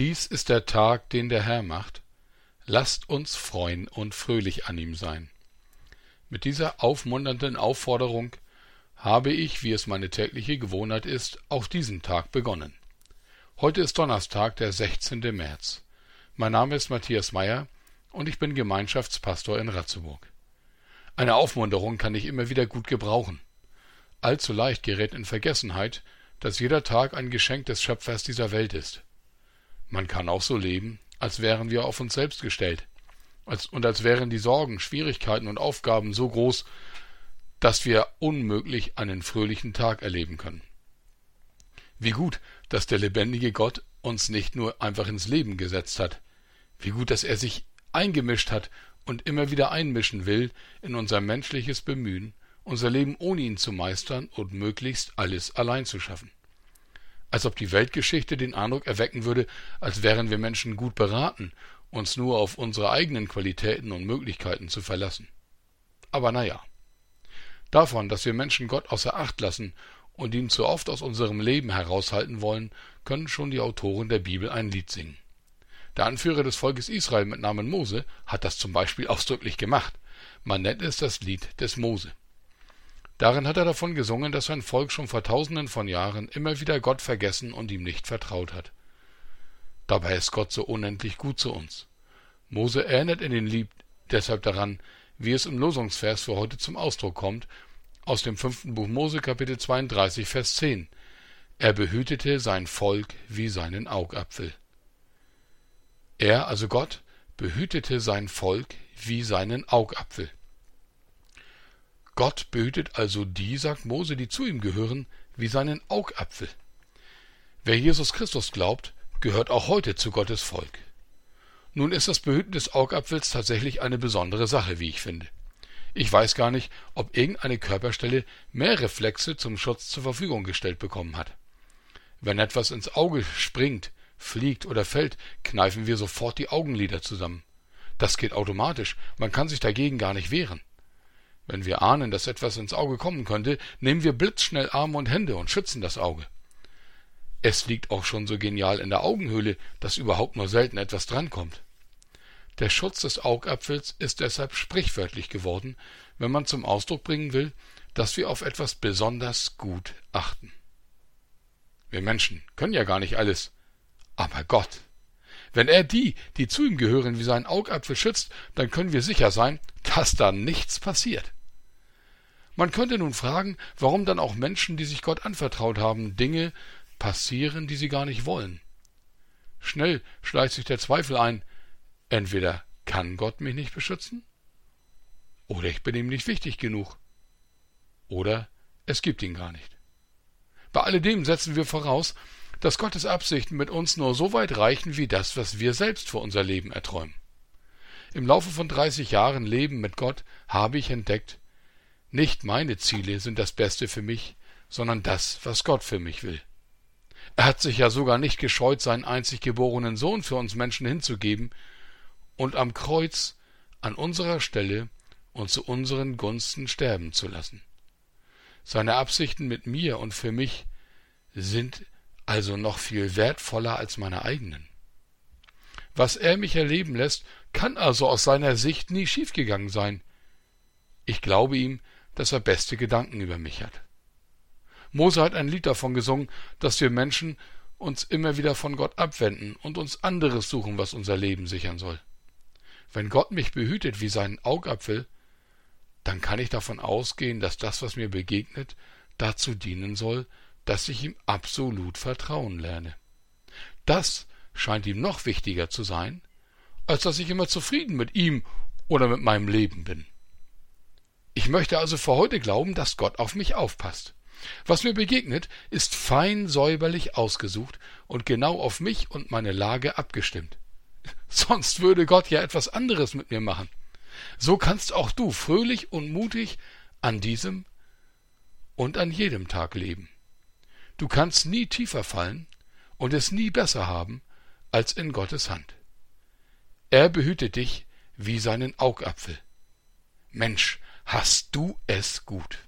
Dies ist der Tag, den der Herr macht. Lasst uns freuen und fröhlich an ihm sein. Mit dieser aufmunternden Aufforderung habe ich, wie es meine tägliche Gewohnheit ist, auch diesen Tag begonnen. Heute ist Donnerstag, der 16. März. Mein Name ist Matthias Meyer und ich bin Gemeinschaftspastor in Ratzeburg. Eine Aufmunterung kann ich immer wieder gut gebrauchen. Allzu leicht gerät in Vergessenheit, dass jeder Tag ein Geschenk des Schöpfers dieser Welt ist. Man kann auch so leben, als wären wir auf uns selbst gestellt, als, und als wären die Sorgen, Schwierigkeiten und Aufgaben so groß, dass wir unmöglich einen fröhlichen Tag erleben können. Wie gut, dass der lebendige Gott uns nicht nur einfach ins Leben gesetzt hat, wie gut, dass er sich eingemischt hat und immer wieder einmischen will in unser menschliches Bemühen, unser Leben ohne ihn zu meistern und möglichst alles allein zu schaffen. Als ob die Weltgeschichte den Eindruck erwecken würde, als wären wir Menschen gut beraten, uns nur auf unsere eigenen Qualitäten und Möglichkeiten zu verlassen. Aber naja. Davon, dass wir Menschen Gott außer Acht lassen und ihn zu oft aus unserem Leben heraushalten wollen, können schon die Autoren der Bibel ein Lied singen. Der Anführer des Volkes Israel mit Namen Mose hat das zum Beispiel ausdrücklich gemacht. Man nennt es das Lied des Mose. Darin hat er davon gesungen, dass sein Volk schon vor tausenden von Jahren immer wieder Gott vergessen und ihm nicht vertraut hat. Dabei ist Gott so unendlich gut zu uns. Mose erinnert in den Lied deshalb daran, wie es im Losungsvers für heute zum Ausdruck kommt, aus dem fünften Buch Mose Kapitel 32 Vers 10. Er behütete sein Volk wie seinen Augapfel. Er, also Gott, behütete sein Volk wie seinen Augapfel. Gott behütet also die, sagt Mose, die zu ihm gehören, wie seinen Augapfel. Wer Jesus Christus glaubt, gehört auch heute zu Gottes Volk. Nun ist das Behüten des Augapfels tatsächlich eine besondere Sache, wie ich finde. Ich weiß gar nicht, ob irgendeine Körperstelle mehr Reflexe zum Schutz zur Verfügung gestellt bekommen hat. Wenn etwas ins Auge springt, fliegt oder fällt, kneifen wir sofort die Augenlider zusammen. Das geht automatisch, man kann sich dagegen gar nicht wehren. Wenn wir ahnen, dass etwas ins Auge kommen könnte, nehmen wir blitzschnell Arme und Hände und schützen das Auge. Es liegt auch schon so genial in der Augenhöhle, dass überhaupt nur selten etwas drankommt. Der Schutz des Augapfels ist deshalb sprichwörtlich geworden, wenn man zum Ausdruck bringen will, dass wir auf etwas besonders gut achten. Wir Menschen können ja gar nicht alles, aber Gott. Wenn er die, die zu ihm gehören, wie seinen Augapfel schützt, dann können wir sicher sein, dass da nichts passiert. Man könnte nun fragen, warum dann auch Menschen, die sich Gott anvertraut haben, Dinge passieren, die sie gar nicht wollen. Schnell schleicht sich der Zweifel ein, entweder kann Gott mich nicht beschützen, oder ich bin ihm nicht wichtig genug, oder es gibt ihn gar nicht. Bei alledem setzen wir voraus, dass Gottes Absichten mit uns nur so weit reichen wie das, was wir selbst für unser Leben erträumen. Im Laufe von 30 Jahren Leben mit Gott habe ich entdeckt, nicht meine Ziele sind das Beste für mich, sondern das, was Gott für mich will. Er hat sich ja sogar nicht gescheut, seinen einzig geborenen Sohn für uns Menschen hinzugeben und am Kreuz an unserer Stelle und zu unseren Gunsten sterben zu lassen. Seine Absichten mit mir und für mich sind also noch viel wertvoller als meine eigenen. Was er mich erleben lässt, kann also aus seiner Sicht nie schiefgegangen sein. Ich glaube ihm, dass er beste Gedanken über mich hat. Mose hat ein Lied davon gesungen, dass wir Menschen uns immer wieder von Gott abwenden und uns anderes suchen, was unser Leben sichern soll. Wenn Gott mich behütet wie seinen Augapfel, dann kann ich davon ausgehen, dass das, was mir begegnet, dazu dienen soll, dass ich ihm absolut vertrauen lerne. Das scheint ihm noch wichtiger zu sein, als dass ich immer zufrieden mit ihm oder mit meinem Leben bin. Ich möchte also für heute glauben, dass Gott auf mich aufpasst. Was mir begegnet, ist fein säuberlich ausgesucht und genau auf mich und meine Lage abgestimmt. Sonst würde Gott ja etwas anderes mit mir machen. So kannst auch du fröhlich und mutig an diesem und an jedem Tag leben. Du kannst nie tiefer fallen und es nie besser haben als in Gottes Hand. Er behütet dich wie seinen Augapfel. Mensch, hast du es gut.